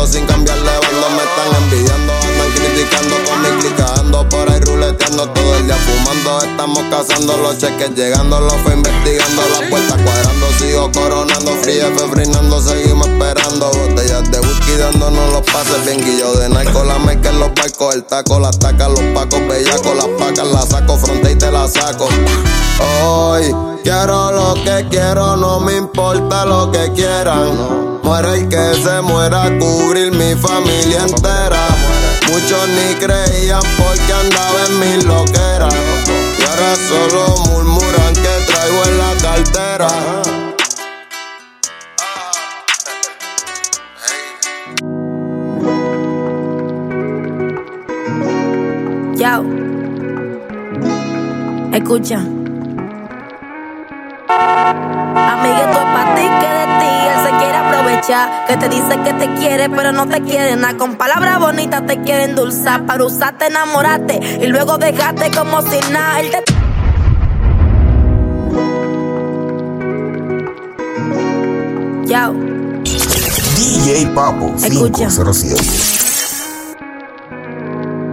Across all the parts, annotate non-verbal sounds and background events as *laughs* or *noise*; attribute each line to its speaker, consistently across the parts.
Speaker 1: Ando sin cambiarle bando, me están envidiando, andan criticando con mi clicando por ahí ruleteando. Todo el día fumando. Estamos cazando los cheques, llegando, los fue investigando, las puertas cuadrando, coronando, frío, frenando, seguimos esperando. Botellas de whisky dándonos los pases, bien guillo de narco, la meca en los barcos, el taco, las tacas, los pacos, bellacos, las pacas, la saco, fronte y te la saco. Hoy quiero lo que quiero, no me importa lo que quieran. Muere el que se muera, cubrir mi familia entera. Muchos ni creían porque andaba en mi loquera. Y ahora solo murmuran que traigo en la cartera.
Speaker 2: Escucha. Amiguito es para ti que de ti él se quiere aprovechar. Que te dice que te quiere, pero no te quiere nada. Con palabras bonitas te quiere endulzar. Para usarte, enamorarte y luego dejarte como si nada. Él te.
Speaker 3: DJ Papo
Speaker 2: Escucha.
Speaker 3: 507.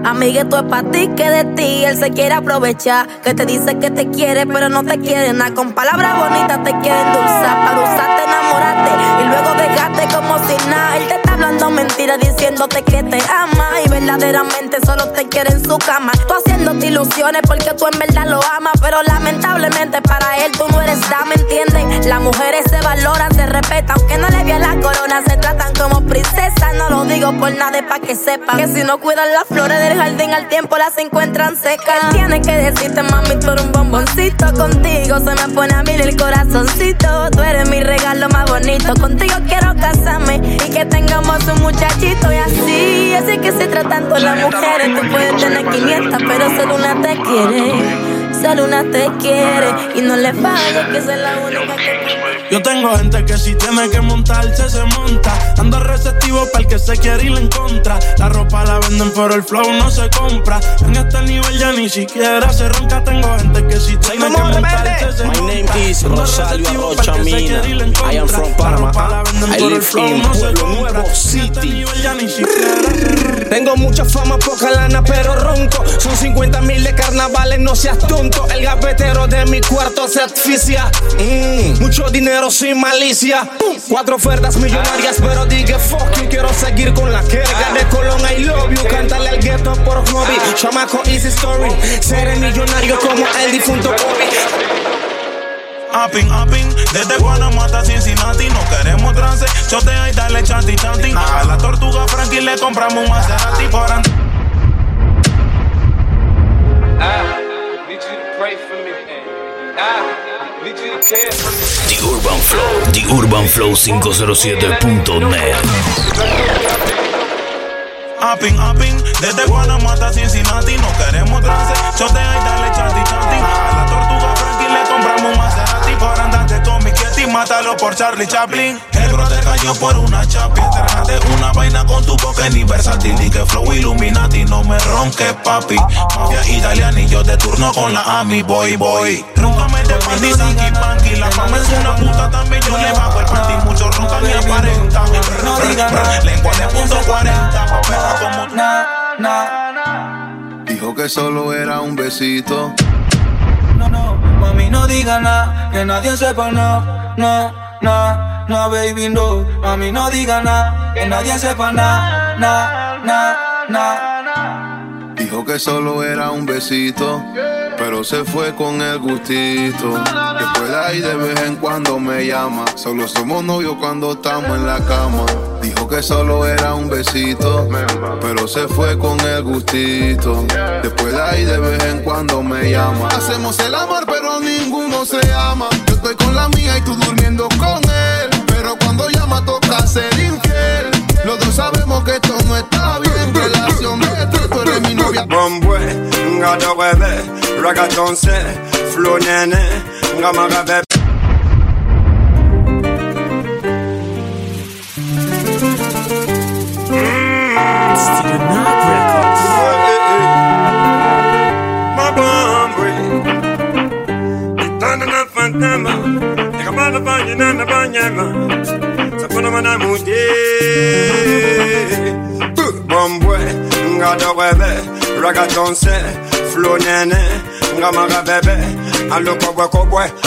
Speaker 2: Amiguito es para ti que de ti él se quiere aprovechar. Que te dice que te quiere, pero no te quiere nada. Con palabras bonitas te quiere endulzar. Para usarte, enamorarte y luego dejarte como si nada. Él te hablando mentiras diciéndote que te ama. Y verdaderamente solo te quiere en su cama. Tú haciéndote ilusiones porque tú en verdad lo amas. Pero lamentablemente para él tú no eres dama, ¿entienden? Las mujeres se valoran, se respetan. Aunque no le vean la corona, se tratan como princesas. No lo digo por nada, es pa' que sepan. Que si no cuidan las flores del jardín, al tiempo las encuentran secas. Él tiene que decirte, mami, tú eres un bomboncito. Contigo se me pone a mí el corazoncito. Tú eres mi regalo más bonito. Contigo quiero casarme y que tengamos un muchachito. Y así, así que se tratan todas las mujeres. Tú puedes tener 500, pero solo una te quiere. Solo una te quiere y no le falles que es la única que
Speaker 4: Yo tengo gente que si tiene que montarse se monta. Ando receptivo para el que se quiere ir en contra. La ropa la venden pero el flow no se compra. En este nivel ya ni siquiera se ronca. Tengo gente que si tiene que montarse se monta.
Speaker 5: My name is
Speaker 4: receptivo
Speaker 5: Arrocha
Speaker 4: pa'l que se
Speaker 5: Mina.
Speaker 4: quiere ir en
Speaker 5: I am from
Speaker 4: La
Speaker 5: Panama.
Speaker 4: ropa la venden
Speaker 5: I
Speaker 4: pero el
Speaker 5: live
Speaker 4: flow
Speaker 5: in
Speaker 4: no se
Speaker 5: Pueblo
Speaker 4: compra.
Speaker 5: Nuevo
Speaker 4: En este
Speaker 5: City.
Speaker 4: nivel ya ni siquiera
Speaker 5: Tengo mucha fama, poca lana, pero ronco. Son 50 mil de carnavales, no seas tonto. El gafetero de mi cuarto se asfixia. Mm, mucho dinero sin malicia. Pum, Cuatro ofertas millonarias, pero diga fuck you. Quiero seguir con la jerga de Colón, I love you. Cántale al gueto por hobby. Chamaco easy story. Seré millonario como el difunto Kobe.
Speaker 4: Upping, upping, desde Guanamata a Cincinnati No queremos trance, chotea y dale chanti chanti A la tortuga Frankie le compramos un Maserati por an-
Speaker 6: I need you to pray for me. I
Speaker 7: The Urban Flow, The Urban Flow 507.net.
Speaker 4: Upping, upping, desde Guanamata a Cincinnati No queremos trance, chotea y dale chanti chanti A la tortuga Frankie le compramos un Maserati. Por andarte con mi Kitty, mátalo por Charlie Chaplin. El bro te cayó por una chapi Entrenate una vaina con tu boca ni versátil Ni que flow Illuminati, no me ronques papi. Mafia italiana y yo de turno con la Ami Boy Boy de panty, sanky panky La mama es una puta también, yo le bajo el panty Muchos roncan y aparentan
Speaker 8: No digan nada.
Speaker 4: Lengua de punto 40 Papela como
Speaker 8: Na, na,
Speaker 1: Dijo que solo era un besito.
Speaker 8: no, no, mami, no diga nada, que nadie sepa nada, no, no, no, baby, no, mami, no diga nada, que nadie sepa nada, na, na, na.
Speaker 1: Dijo que solo era un besito, pero se fue con el gustito. Después de ahí de vez en cuando me llama. Solo somos novios cuando estamos en la cama. Dijo que solo era un besito, pero se fue con el gustito. Después de ahí de vez en cuando me llama. Hacemos el amor, pero ninguno se ama. Yo estoy con la mía y tú durmiendo con él. Pero cuando llama toca ser infiel. Los dos sabemos que esto no está bien. Relación de tres, tú eres mi novia.
Speaker 9: Bombwe, ngada webe, ragaton se, flow nene, ngama gabe.
Speaker 5: Studio Night Records.
Speaker 9: Ma bombwe, itana na fantama, ikabana fanya na na banyama,
Speaker 5: webe, flow nene, ngamaga bebe, alo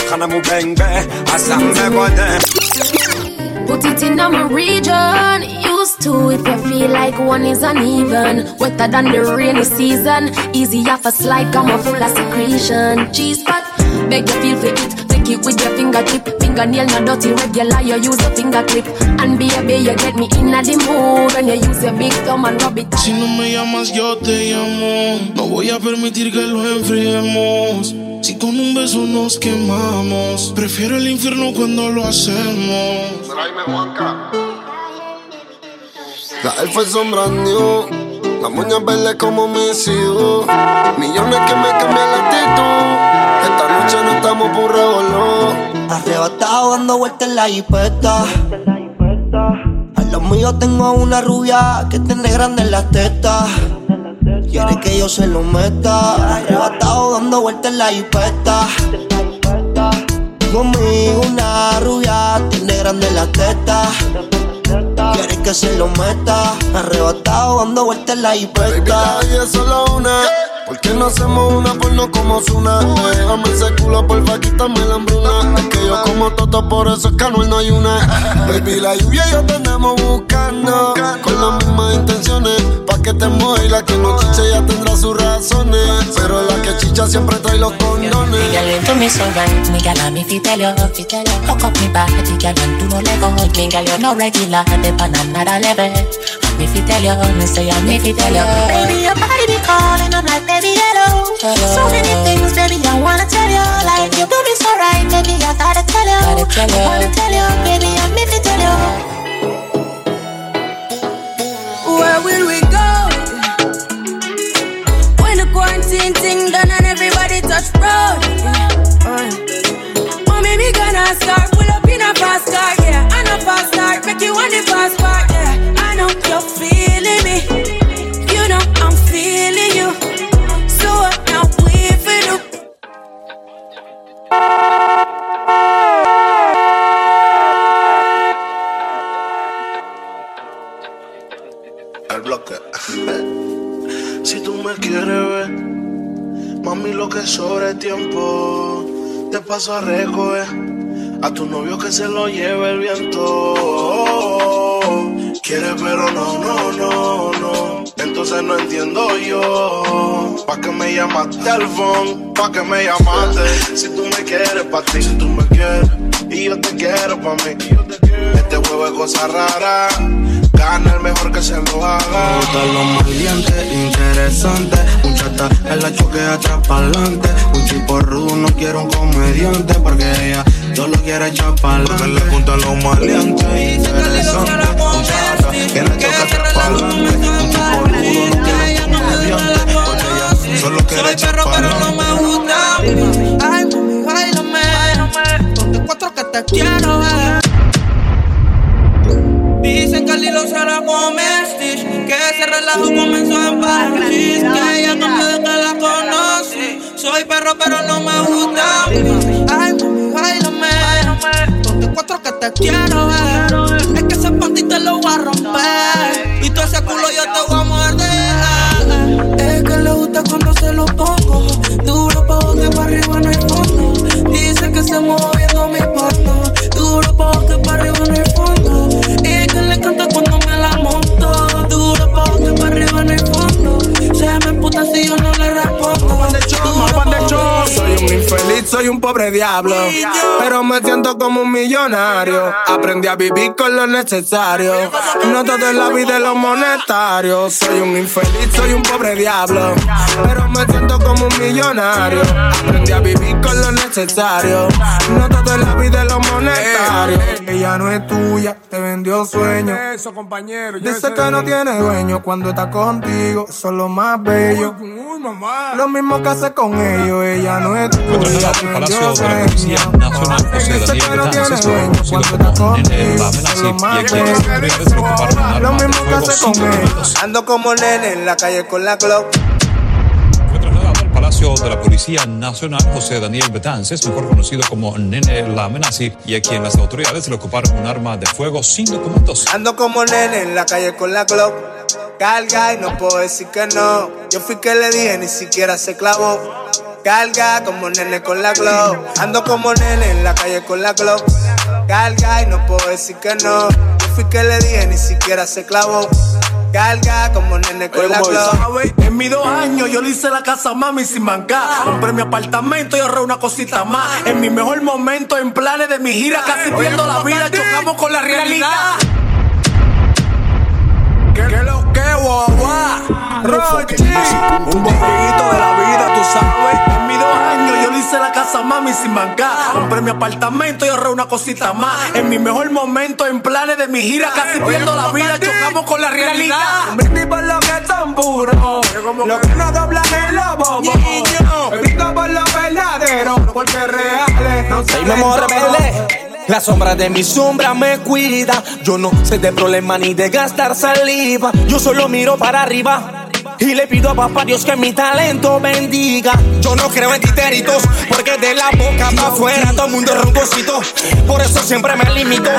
Speaker 5: kana bengbe.
Speaker 10: Put it in my region. Used to if you feel like one is uneven. Wetter than the rainy season. Easy off a slide, come on full of secretion. Cheese pot, beg you feel for it. It with your fingertip. Fingernail not dirty, regular. You use a finger clip. And baby, you get me in the mood when you use your big thumb and rub it.
Speaker 11: Si no me llamas, yo te llamo. No voy a permitir que lo enfriemos. Si con un beso nos quemamos, prefiero el infierno cuando lo hacemos.
Speaker 12: La elfa brand new. Las moñas verdes como mis hijos. Millones que me cambian la actitud. Esta noche no estamos por revolver.
Speaker 13: Arrebatado dando vueltas en la jipeta. A los míos tengo una rubia que tiene grande en las tetas. Quiere que yo se lo meta. Arrebatado dando vueltas en la jipeta. Conmigo una rubia tiene grande en las tetas. Que se lo meta. Arrebatado dando vueltas en la
Speaker 12: Baby,
Speaker 13: jipeta.
Speaker 12: la es solo una. ¿Por qué no hacemos una porno como Zuna? Déjame ese culo, porfa, quítame la hambruna. Es que yo como toto, por eso es que no hay una. Baby, la lluvia y yo te andamos buscando. Con las mismas intenciones. Que te mueva y la que no chicha ya tendrá sus razones. Pero la que chicha siempre trae los condones.
Speaker 14: girl into me so right, me girl and me fi tell you, fi tell you. Hook up me body, girl and do no let go. Me girl you no regular, on another level. And me fi tell you, me say and me fi tell you. Baby your body be calling, I'm like baby hello. So many things, baby I wanna tell you. Like you do me so right, baby I gotta tell you. I wanna tell you, baby and me fi tell you.
Speaker 15: Where will we quarantine thing done and everybody touch road. Oh, Mommy, me gonna start, pull up in a fast car, yeah. I know fast start, make you want the fast part, yeah. I know you're feeling me. You know I'm feeling you. So what now we?
Speaker 11: El bloque. *laughs* si tú me quieres ver, mami, lo que sobre tiempo, te paso a recoger. A tu novio que se lo lleve el viento. Quiere pero no, no, no, no. Entonces no entiendo yo. ¿Pa' que me llamaste al phone? ¿Pa' que me llamaste? Si tú me quieres, pa' ti, si tú me quieres. Y yo te quiero pa' mí. Este juego es cosa rara. Gana el mejor que se lo haga.
Speaker 4: Me gustan los maleantes, interesantes. Un chata en la choque atrás pa'lante. Un chico rudo, no quiero un comediante. Porque ella solo quiere echar pa'lante.
Speaker 11: Porque le gustan los maleantes, interesantes. Un chata que la choque atrás pa'lante. Un chico rudo, no quiero un comediante. Porque ella solo quiere echar pa'lante.
Speaker 8: Ay, mami, bailame. Ponte cuatro que te quiero ver. Dicen que el hilo se la come Stitch Que ese relajo comenzó en París Que ella cambió de que la conocí Soy perro pero no me gusta. Ay, mami, bailame. Ponte cuatro que te quiero ver. Es que ese panty te lo voy a romper. Y todo ese culo yo te voy a morder. Es que le gusta cuando se lo pongo
Speaker 16: soy un pobre diablo. Pero me siento como un millonario. Aprendí a vivir con lo necesario. No todo en la vida es lo monetario. Soy un infeliz, soy un pobre diablo. Pero me siento como un millonario. Aprendí a vivir con lo necesario. No todo en la vida es lo monetario. Ella no es tuya, te vendió sueño.
Speaker 17: Eso, compañero.
Speaker 16: Dice que no tiene dueño cuando está contigo. Eso es lo más bello.
Speaker 17: Uy, mamá.
Speaker 16: Lo mismo que hace con ellos, ella no es tuya.
Speaker 18: Al Palacio de la Policía Nacional José Daniel Betances, conocido como Nene
Speaker 16: lo
Speaker 18: y a quien las
Speaker 16: bello.
Speaker 18: autoridades le ocuparon un
Speaker 16: Lo
Speaker 18: arma de fuego
Speaker 16: ellos.
Speaker 18: minutos.
Speaker 16: Ando como nene en la calle con la Glock.
Speaker 18: Fue trasladado al Palacio de la Policía Nacional, José Daniel Betances, mejor conocido como Nene La Amenazi, y a quien las autoridades le ocuparon un arma de fuego sin documentos.
Speaker 16: Ando como nene en la calle con la Glock. Carga y no puedo decir que no. Yo fui que le dije, ni siquiera se clavó. Carga como nene con la Glock. Ando como nene en la calle con la Glock. Carga y no puedo decir que no. Yo fui que le dije, ni siquiera se clavó. Carga como nene con la.
Speaker 19: ¿sabes? En mis dos años yo le hice la casa a mami sin mancar. Compré mi apartamento y ahorré una cosita más. En mi mejor momento, en planes de mi gira, casi pierdo la vida, chocamos con la realidad. ¿Qué, guagua? Rochi, un borriguito de la vida, tú sabes. En mis dos años yo le hice la casa mami sin mancar. Compré mi apartamento y ahorré una cosita más. En mi mejor momento, en planes de mi gira, casi pierdo la vida, chocamos con la realidad. Brindis por lo que son puros, lo que no doblan en la bobo. Brindo por lo verdadero, porque reales no se
Speaker 5: Soy memoria rebelde. La sombra de mi sombra me cuida. Yo no sé de problema ni de gastar saliva. Yo solo miro para arriba. Y le pido a papá Dios que mi talento bendiga. Yo no creo en titéritos, porque de la boca para afuera todo el mundo es roncosito. Por eso siempre me limito.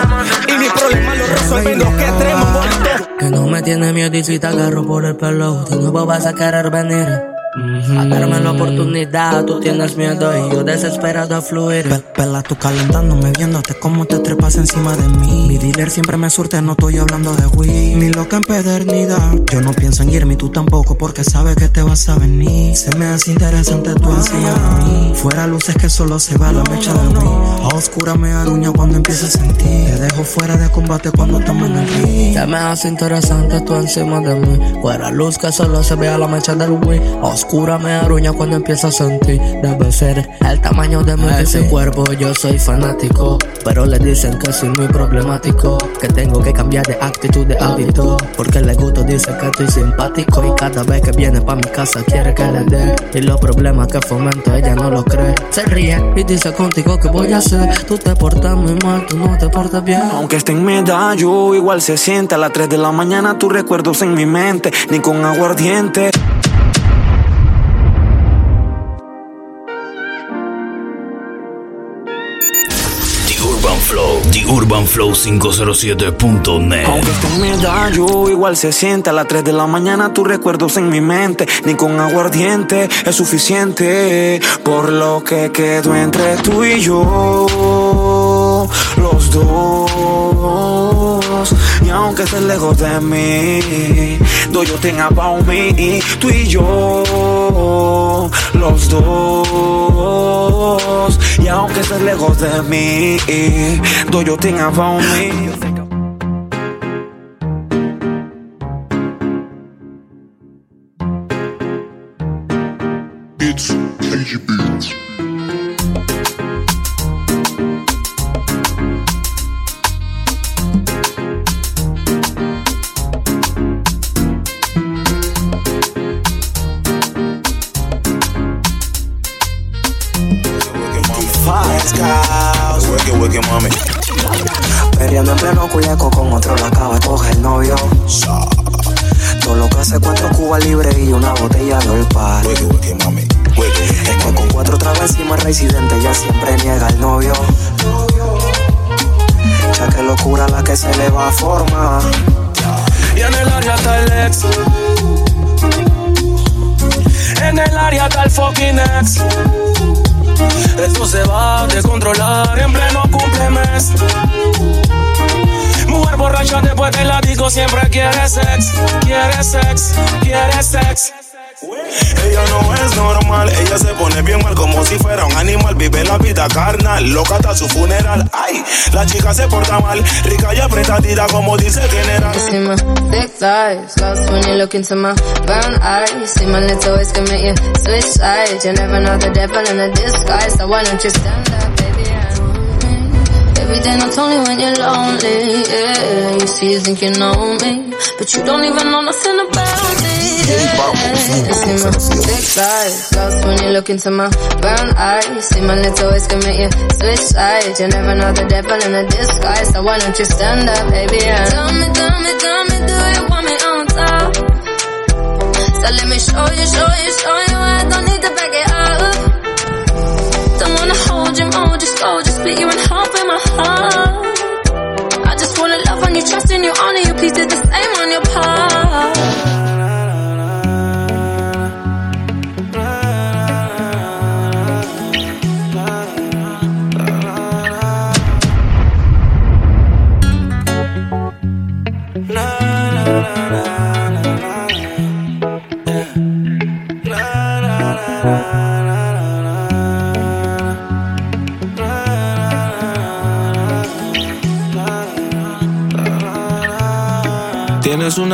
Speaker 5: Y mis problemas los resuelven los que tenemos bonito.
Speaker 20: Que no me tiene miedo y te agarro por el pelo, de nuevo vas a querer venir. A darme la oportunidad, tú tienes miedo y yo desesperado a fluir.
Speaker 21: Pe- Pela, tú calentándome, viéndote cómo te trepas encima de mí. Mi dealer siempre me surte, no estoy hablando de weed. Mi loca empedernida, yo no pienso en irme, tú tampoco, porque sabes que te vas a venir. Se me hace interesante tu ansia de mí. Fuera luces que solo se va la mecha de mí. A oscura me aruña cuando empiezo a sentir. Te dejo fuera de combate cuando estamos en el ring.
Speaker 20: Se me hace interesante tú encima de mí. Fuera luz que solo se vea la mecha del Wii. Oscura me aruña cuando empiezo a sentir. Debe ser el tamaño de mi ese cuerpo. Yo soy fanático, pero le dicen que soy muy problemático. Que tengo que cambiar de actitud de hábito. Porque el gusto dice que estoy simpático. Y cada vez que viene pa' mi casa quiere que le dé. Y los problemas que fomento ella no lo cree. Se ríe y dice contigo que voy a hacer. Tú te portas muy mal, tú no te portas bien.
Speaker 22: Aunque esté en medallo, igual se siente. A las 3 de la mañana tus recuerdos en mi mente, ni con aguardiente.
Speaker 7: TheUrbanFlow507.net
Speaker 22: Aunque esté en yo igual se siente A las 3 de la mañana tus recuerdos en mi mente Ni con aguardiente es suficiente Por lo que quedó entre tú y yo los dos. Y aunque estés lejos de mí, do yo tenga about me, tú y yo, los dos. Y aunque estés lejos de mí, do yo tenga about me.
Speaker 5: Descontrolar en pleno cumplemes. Mujer borracha después del disco siempre quiere sex, quiere sex, quiere sex.
Speaker 4: Ella no es normal, ella se pone bien mal como si fuera un animal. Vive la vida carnal, loca hasta su funeral. Ay, la chica se porta mal, rica y apretadita como dice el general.
Speaker 23: See my thick thighs, lost when you look into my brown eyes. See my little ways commit you switch sides. You never know the devil in a disguise, so why don't you stand up, baby? And Every day, not only when you're lonely, yeah. You see, you think you know me, but you don't even know nothing about me. Yeah. See my thick thighs, lost when you look into my brown eyes. See my little ways commit you switch sides. You never know the devil in a disguise, so why don't you stand up, baby? and Tell me, tell me, tell me, do you want me on top? So let me show you, show you, show you. I don't need to told him, oh, just go, just split you in half in my heart. I just wanna love on you, trust in you, honor you, please do the same on your part.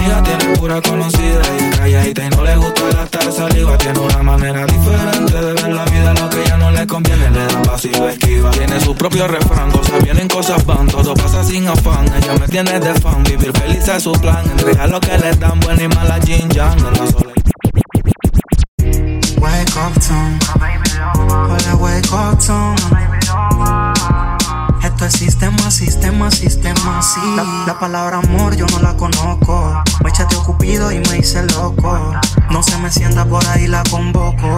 Speaker 22: Amiga, tiene pura conocida y es calladita y no le gusta gastar saliva. Tiene una manera diferente de ver la vida, lo que ya no le conviene, le da lo esquiva. Tiene su propio refrán, cosas vienen, cosas van, todo pasa sin afán. Ella me tiene de fan, vivir feliz es su plan. Entrega lo que le dan, buena y mala Jin Yang en la.
Speaker 21: Sistema, sistema, sí. La, la palabra amor yo no la conozco. Me echaste cupido y me hice loco. No se me sienta por ahí, la convoco.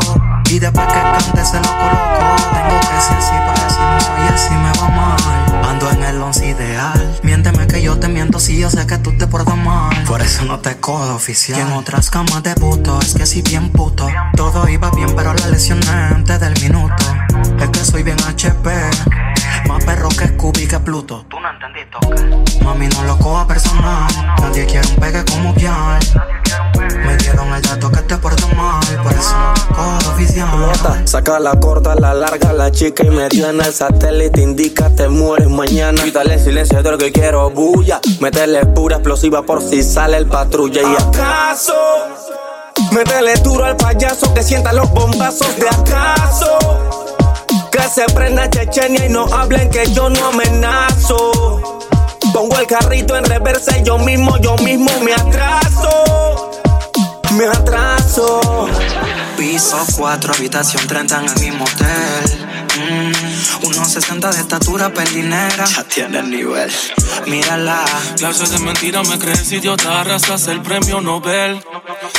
Speaker 21: Y después que cante se lo coloco. Tengo que ser así porque si no soy así me va mal. Ando en el once ideal. Miénteme que yo te miento si yo sé que tú te portas mal. Por eso no te cojo oficial. Y en otras camas de puto, es que si bien puto. Todo iba bien, pero la lesioné antes del minuto. Es que soy bien HP. Más perro que Scooby que Pluto. Tú no entendiste, Mami, no lo coja personal. Nadie quiere un pegue como Kial. Me dieron el dato que te porta mal. Por eso no te cojo oficial.
Speaker 5: Nota, saca la corta, la larga, la chica y me en el satélite. Indica, te mueres mañana. Quítale silencio de lo que quiero, bulla. Métele pura explosiva por si sale el patrulla. ¿Y acaso? Métele duro al payaso que sienta los bombazos de acaso. Que se prenda Chechenia y no hablen que yo no amenazo. Pongo el carrito en reversa y yo mismo, yo mismo me atraso. Me atraso.
Speaker 21: Piso 4, habitación 30 en el mismo hotel. Mm, unos 60 de estatura, perdinera. Ya tiene el nivel. Mírala.
Speaker 24: Clases de mentira me crees idiota, arrasas el premio Nobel.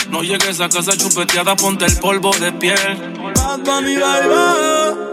Speaker 24: No llegues a casa chupeteada, ponte el polvo de piel. Bad Bunny, baby.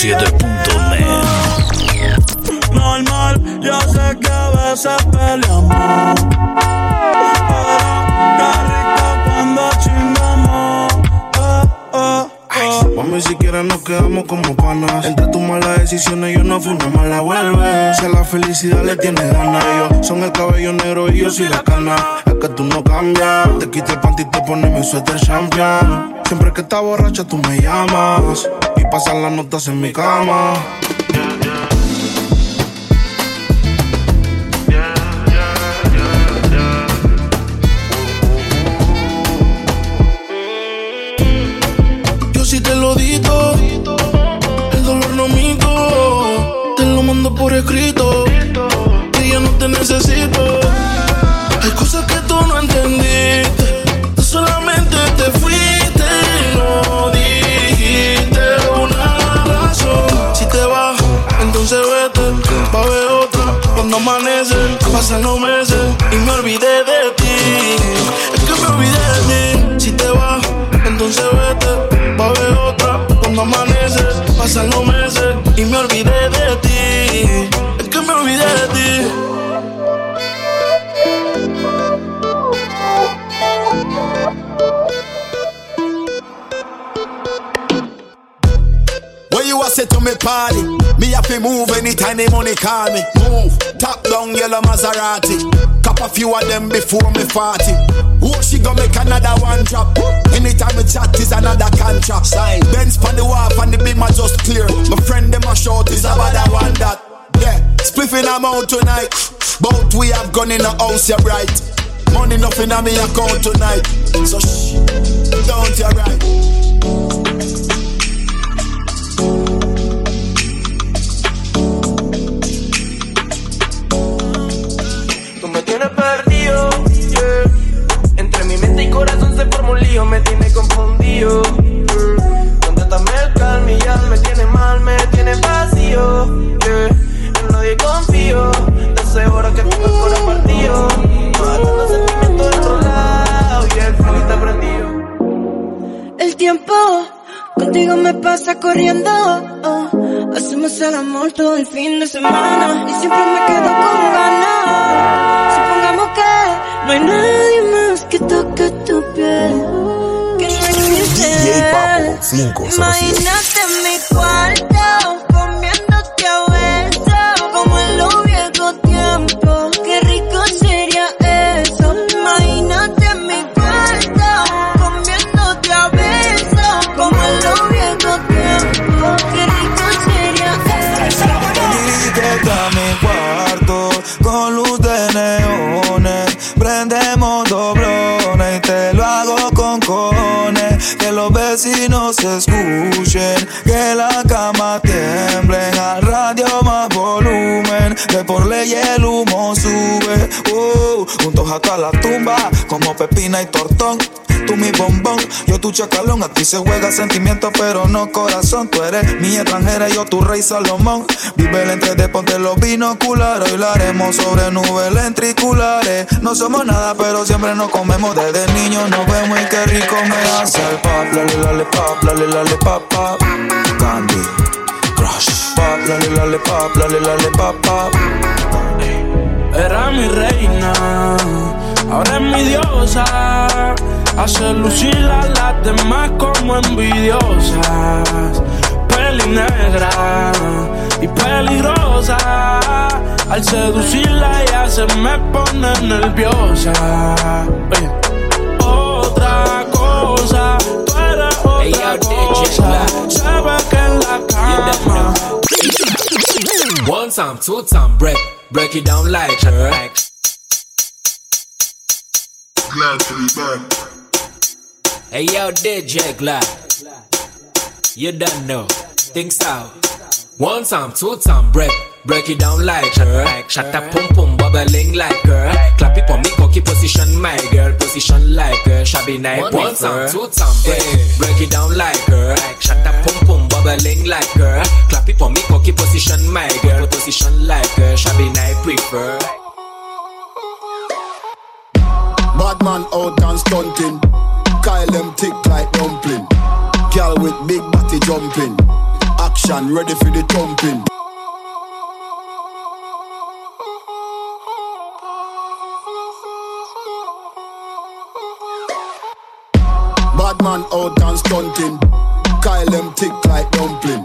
Speaker 7: 507.net.
Speaker 4: Normal, yo sé que a veces peleamos. Pero qué rico cuando chingamos. Oh, oh, oh.
Speaker 11: Mami, si quieres nos quedamos como panas. Entre tus malas decisiones yo no fui una mala vuelve. Si a la felicidad le tienes ganas, ellos son el cabello negro y yo soy la cana. Es que tú no cambias. Te quito el panty y te pones mi suéter champion. Siempre que estás borracha tú me llamas. Pasan las notas en mi cama. pasan los meses y me olvidé de ti. Es que me olvidé de ti. Si te vas, entonces vete. Va a haber otra cuando amanece. Pasan los meses y me olvidé de ti. Es que me olvidé de ti.
Speaker 25: When you are set to me party, me have to move anytime the money call me. Move. Top down yellow Maserati. Cop a few of them before me 40. Oh, she gonna make another one drop. Anytime we chat is another contract. Sign. Benz on the wharf and the beam are just clear. My friend them a short is about that one that. Yeah, spliffing I'm out tonight. Both we have gone in the house, you're right. Money nothing on me account tonight. So shh, don't you right.
Speaker 26: Perdido, yeah. Entre mi mente y corazón se forma un lío, me tiene confundido. yeah. Contéstame el calma y ya me tiene mal, me tiene vacío. yeah. En nadie confío, seguro que tengo el corazón partido. Matando sentimientos enrolados y el fuego está prendido.
Speaker 10: El tiempo contigo me pasa corriendo. oh. Hacemos el amor todo el fin de semana y siempre me quedo con ganas. Que no hay nadie más que toque tu piel. Que no existe. Imagínate en mi cuarto Los
Speaker 22: vecinos se escuchen, que la cama tiemble. Al radio más volumen, que por ley el humo sube. Uh, juntos hasta la tumba, como pepina y tortón. Tú mi bombón, yo tu chacalón. A ti se juega sentimiento, pero no corazón. Tú eres mi extranjera, yo tu rey Salomón. Vive el entre de ponte los binoculares. Hoy haremos sobre nubes ventriculares. No somos nada, pero siempre nos comemos. Desde niños nos vemos y qué rico me hace el pop. Lale, lale, pop, lale, lale, pop, pop. Candy, crush. Pop, lale, lale, pop, lale, lale, pop, pop.
Speaker 11: Era mi reina, ahora es mi diosa. Hace lucir a las demás como envidiosas. Peli negra y peligrosa. Al seducirla ya se me pone nerviosa. Oye. Otra cosa, tú eres otra cosa. Sabes que en la cama.
Speaker 27: One time, two time, break, break it down like her.
Speaker 28: Glad to be back.
Speaker 27: Hey yo, DJ Glad. You don't know. Think so. One time, two time, break, break it down like her. Shut up, pum pum, bubbling like her. Clap it for me, cocky position, my girl, position like her. Shabby night, one time, two time, break, break it down like her. Shut up, pum pum, bubbling like her. Clap it for me, cocky position, my girl, position like her. Shabby night, prefer.
Speaker 25: Bad man out and stunting. Kyle them tick like dumpling. Girl with big body jumping. Action ready for the thumping. Bad man out and stunting. Kyle them tick like dumpling.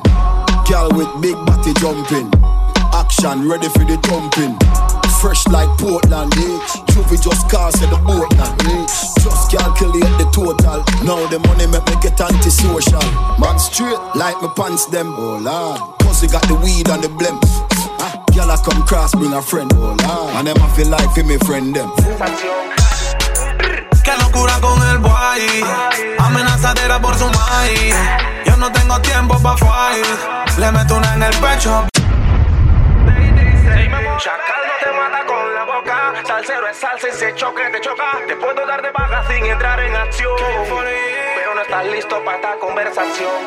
Speaker 25: Girl with big body jumping. Action ready for the thumping. Fresh like Portland, eh? Juvie just cast at the boat now, eh? Just calculate the total. Now the money make me get antisocial. Man straight like my pants them. Oh lord. Pussy got the weed and the blem. Ah, girl I come cross bring a friend. Oh lord. And them I feel like for me friend them.
Speaker 4: Qué locura con el boy. Amenazadera por su maíz. Yo no tengo tiempo pa' fight. Le meto una en el pecho.
Speaker 26: Chacal no te mata Salsero es salsa y se choque te choca. Te puedo dar de baja sin entrar en acción. Pero no estás listo para esta conversación.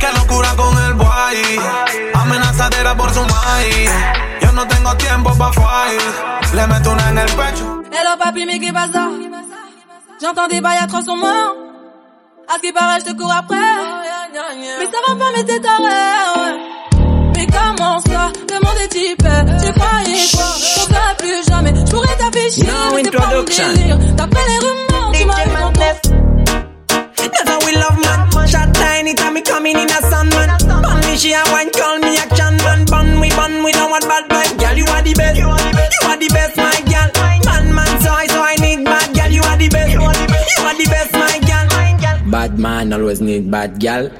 Speaker 4: Qué locura con el boy. Amenazadera por su maíz. Yo no tengo tiempo pa' fight. Le meto una en el pecho.
Speaker 29: Hello papi, mais pas ça J'entends des bails à 300 morts. À ce qui paraît, je te cours après. Mais ça va pas, mais t'es taré, ouais. Mais comment ça demandé t'y paix, tu croyais quoi On plus jamais, je pourrais t'afficher
Speaker 22: no
Speaker 29: mais pas mon délire D'après les rumeurs, tu m'as
Speaker 22: mis en Never will love man Shot tiny time coming in a sun man Bun me she a wine call me action
Speaker 30: man Bun
Speaker 29: we bun we don't want bad man Girl you are the best You are the best my girl Man man so I so I
Speaker 30: need bad girl
Speaker 29: You are the best You are the best my girl Bad man always need bad girl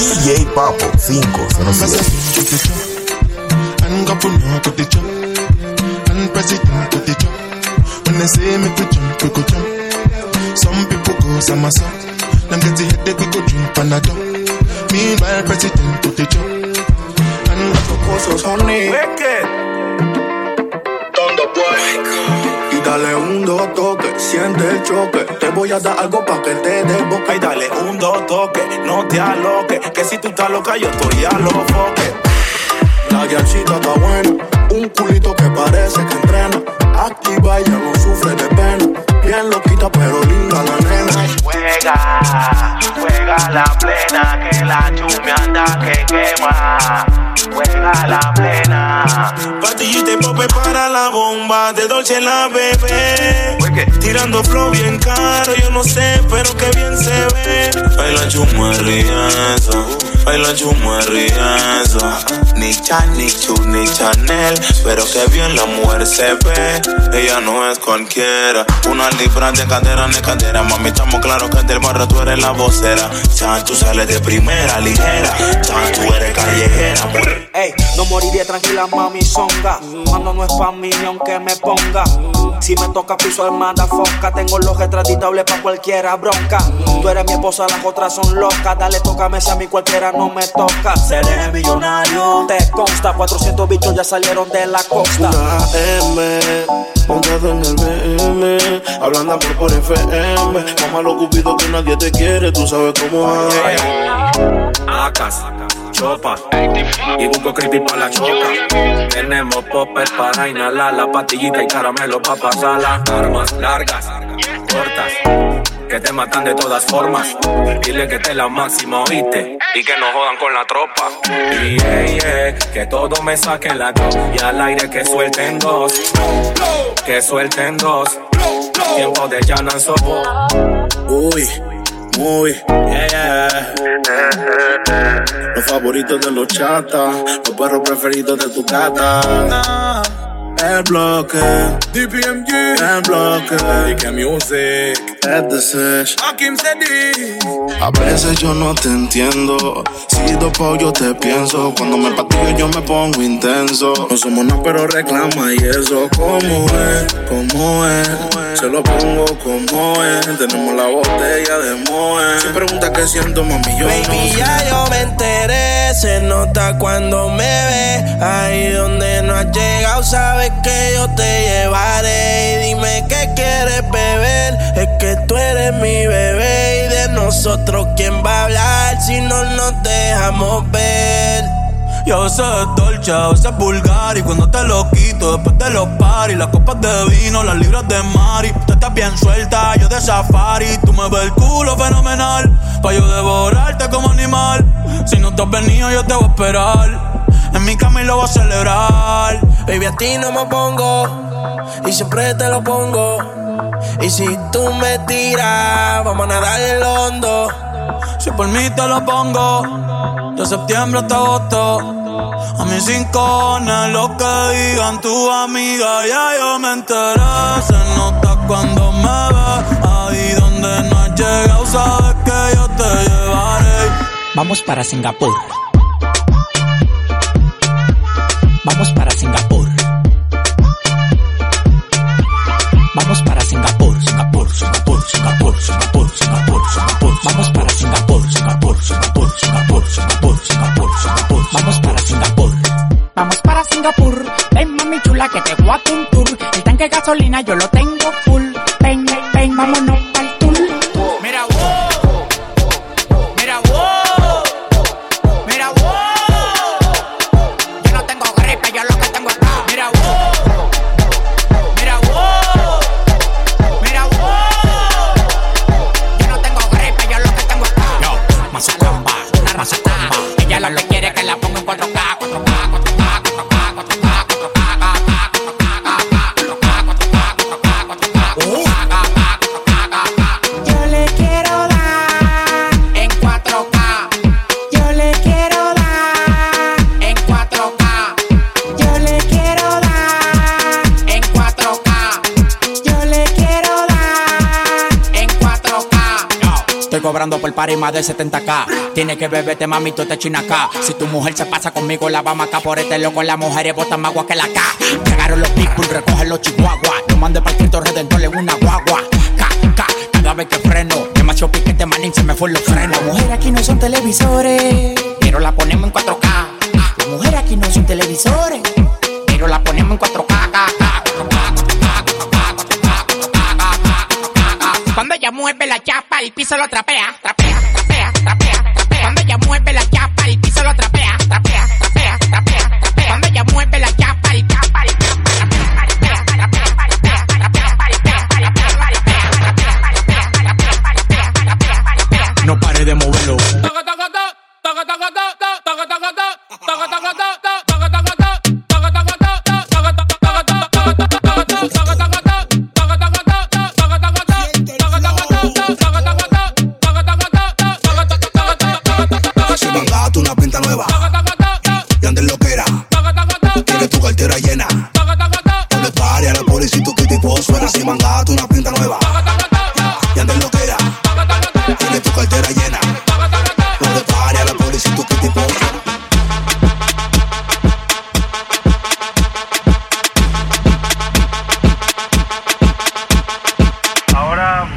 Speaker 3: DJ Papo 507.
Speaker 31: And governor to the jump, and president to the jump. When they say me to jump, we go jump. Some people go some. Them get the headache, we go drink panadol. Meanwhile, president to the jump, and
Speaker 11: the proposals honey. Wicked. Dale un dos toque, siente el choque. Te voy a dar algo pa' que te des boca.
Speaker 4: Y dale un dos toque, no te aloques. Que si tú estás loca, yo estoy a los foques.
Speaker 11: La guiachita está buena, un culito que parece que entrena. Activa, ya no sufre de pena Bien loquita, pero linda la nena.
Speaker 32: Juega, juega la plena, que la chumia anda que quema. Juega la plena.
Speaker 4: Pastillita y pope para la bomba, de dolce la bebé tirando flow bien caro, yo no sé, pero que bien se ve. Baila chuma rienzo, baila chuma rienzo. Ni chan, ni chu, ni chanel, pero que bien la mujer se ve. Ella no es cualquiera, una libra de cadera de cadera. Mami, estamos claros que en del barrio tú eres la vocera. Chan, tú sales de primera, ligera. Chan, tú eres
Speaker 19: Moriré tranquila, mami songa. Mano no es pa' mí ni aunque me ponga. Si me toca piso armada fosca, tengo los retratitables pa' cualquiera bronca. Tú eres mi esposa, las otras son locas. Dale, tócame si a mí cualquiera no me toca. Seré millonario. Te consta, 400 bichos ya salieron de la costa.
Speaker 11: Una M, montado en el BM. Hablando por, por FM. Mamá lo cupido que nadie te quiere, tú sabes cómo es.
Speaker 19: Acas. Y busco creepy pa' la choca. Tenemos poppers para inhalar la pastillita y caramelo pa' pasarla. Armas largas, cortas, que te matan de todas formas. Dile que te la máxima, oíste. Y que no jodan con la tropa. Y yeah, que todo me saquen la dos. Y al aire que suelten dos. Que suelten dos. Tiempo de Janan Sobo.
Speaker 11: Uy muy, yeah, yeah. Los favoritos de los chatas, los perros preferidos de tu cata. El bloque. DPMG. El bloque. DK Music. Es Hakim A veces yo no te entiendo. Si dopo yo te pienso. Cuando me patillo yo me pongo intenso. No somos nada pero reclama y eso. ¿Cómo es? ¿Cómo es? Se lo pongo como es. Tenemos la botella de Moe. Si pregunta qué siento, mami, yo
Speaker 33: Baby, ya yo me enteré. Se nota cuando me ve. Ahí donde no has llegado, sabes que yo te llevaré. Y dime qué quieres beber. Es que tú eres mi bebé. Y de nosotros, ¿quién va a hablar si no nos dejamos ver?
Speaker 34: Yo sé dolce, a veces vulgar y cuando te lo quito después te lo paris, las copas de vino, las libras de mari, tú estás bien suelta, yo de safari, tú me ves el culo fenomenal, pa' yo devorarte como animal, si no te has venido yo te voy a esperar. En mi cama y lo voy a celebrar.
Speaker 33: Baby, a ti no me pongo. Y siempre te lo pongo. Y si tú me tiras, vamos a nadar el hondo.
Speaker 34: Si por mí te lo pongo. De septiembre hasta agosto. A mis rincones lo que digan tu amiga Ya yo me enteré, se nota cuando me ve Ahí donde no has llegado sabes que yo te llevaré
Speaker 35: Vamos para Singapur Vamos para Singapur. Vamos para Singapur, Singapur, Singapur, Singapur, Singapur, Singapur, Singapur. Vamos para Singapur, Singapur, Singapur, Singapur, Singapur, Singapur, Singapur. Vamos para Singapur.
Speaker 36: Vamos para Singapur. Ven mami chula que te voy a un tour. El tanque de gasolina yo lo tengo pasando por par y más de 70k. Tiene que beberte, mami, tú te china acá. Si tu mujer se pasa conmigo, la vamos acá por este loco. Las mujeres botan más agua que la K. Llegaron los people, recogen los chihuahuas. No mande para el Cristo Redentor en una guagua. K, cada vez que freno. Demasiado piquete, manín, se me fue los frenos. Mujeres aquí no son televisores.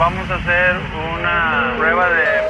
Speaker 26: Vamos a hacer una prueba de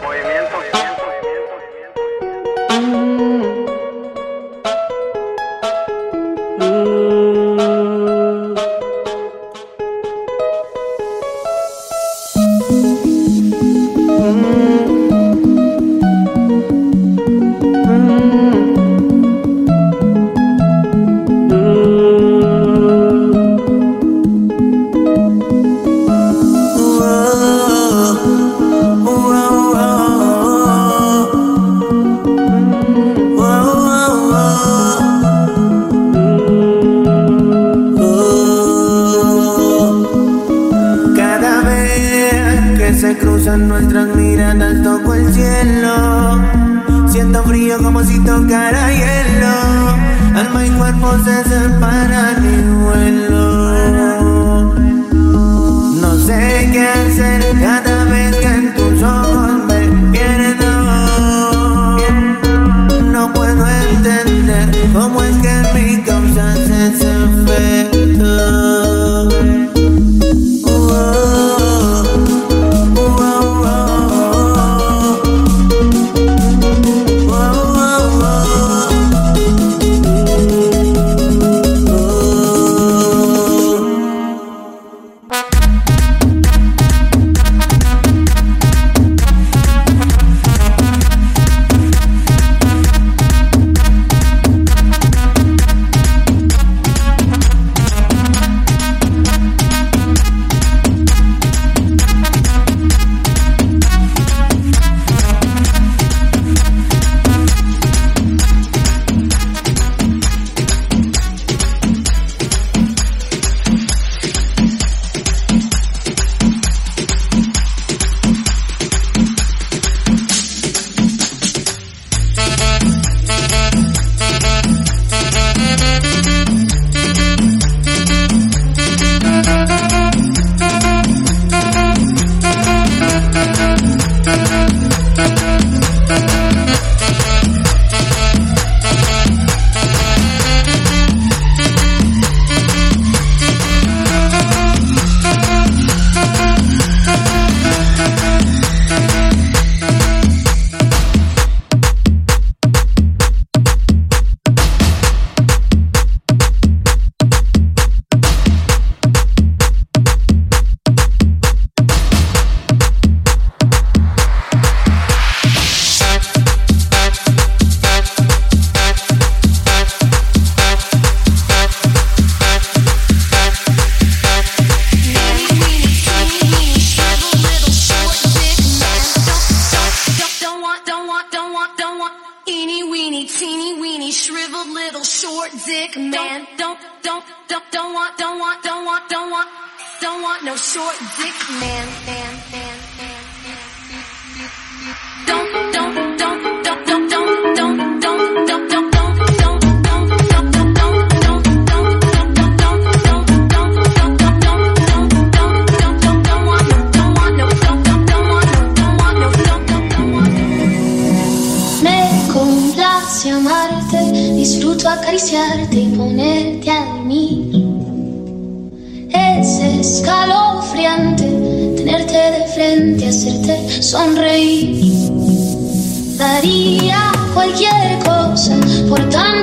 Speaker 37: por tan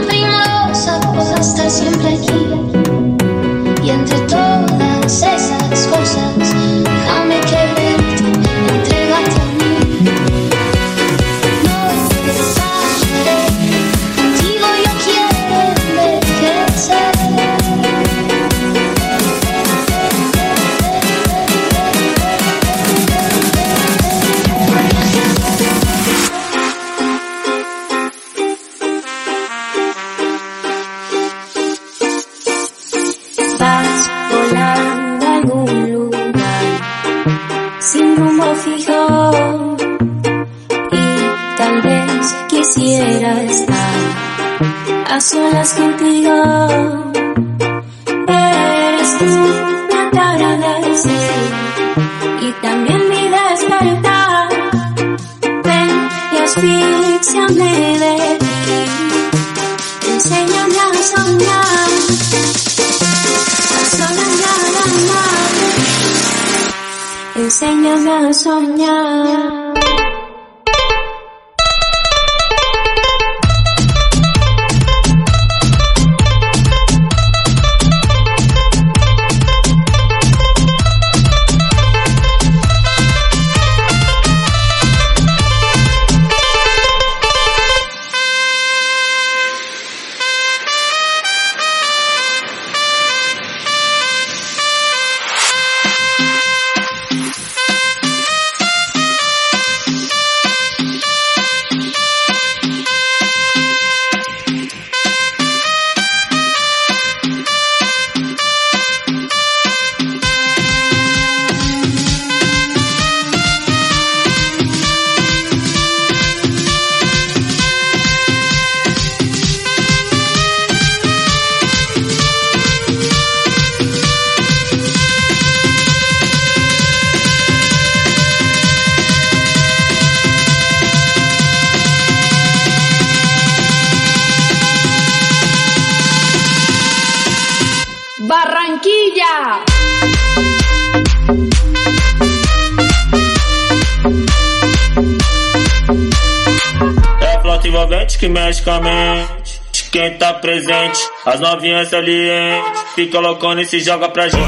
Speaker 38: envolvente que mexe com a mente. Quem tá presente, as novinhas salientes. Fica loucona e se joga pra gente.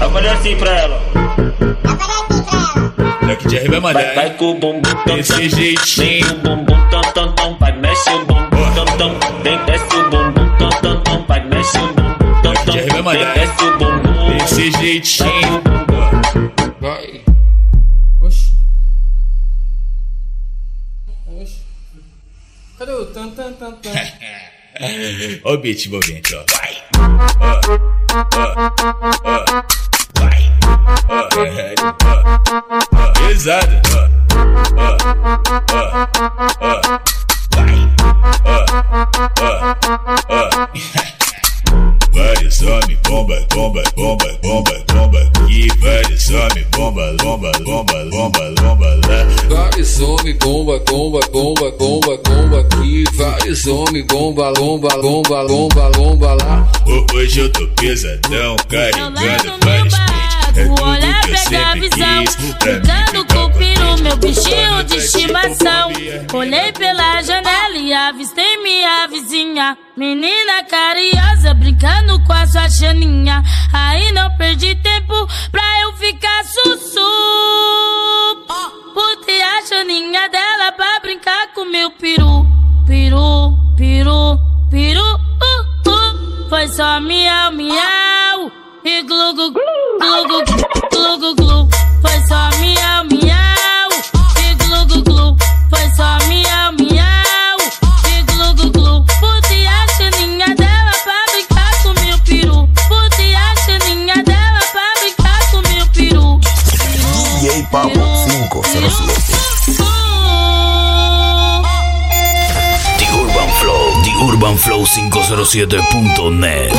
Speaker 38: Agora assim pra ela.
Speaker 39: Daqui de vai mandar.
Speaker 38: Vai, vai com o bumbum tam,
Speaker 39: Desse jeitinho.
Speaker 38: Vem o bumbum tam tam tam. Vai, mexe o bumbum tam tam. Vem, desce o bumbum tam tam tam. Vai, mexe o bumbum tam tam. Vem, desce o bumbum.
Speaker 39: Desse jeitinho.
Speaker 40: Tan tan tan tan?
Speaker 39: Ó o beat envolvente, ó. Vai. Ó, ó, ó. Vai. Ó, é, ó, ó. Pesado. Ó, ó, ó, ó. Vai. Ó, ó, ó. Vários homens, bomba, bomba, bomba, bomba, bomba aqui. Vários homens, bomba, bomba, bomba, bomba, bomba lá.
Speaker 41: Vários homens, bomba, bomba, bomba, bomba, bomba aqui. Vários homens, bomba, bomba, bomba, bomba, bomba lá.
Speaker 39: Ho- Hoje eu tô pesadão, carregando vários pentes. É
Speaker 42: O
Speaker 39: tudo
Speaker 42: olhar pega a visão, cuidando
Speaker 39: ficar
Speaker 42: com o
Speaker 39: contente.
Speaker 42: meu bichinho de estimação. Olhei pela janela e avistei minha vizinha, menina carinhosa, brincando com a sua chaninha. Aí não perdi tempo
Speaker 43: 107.net.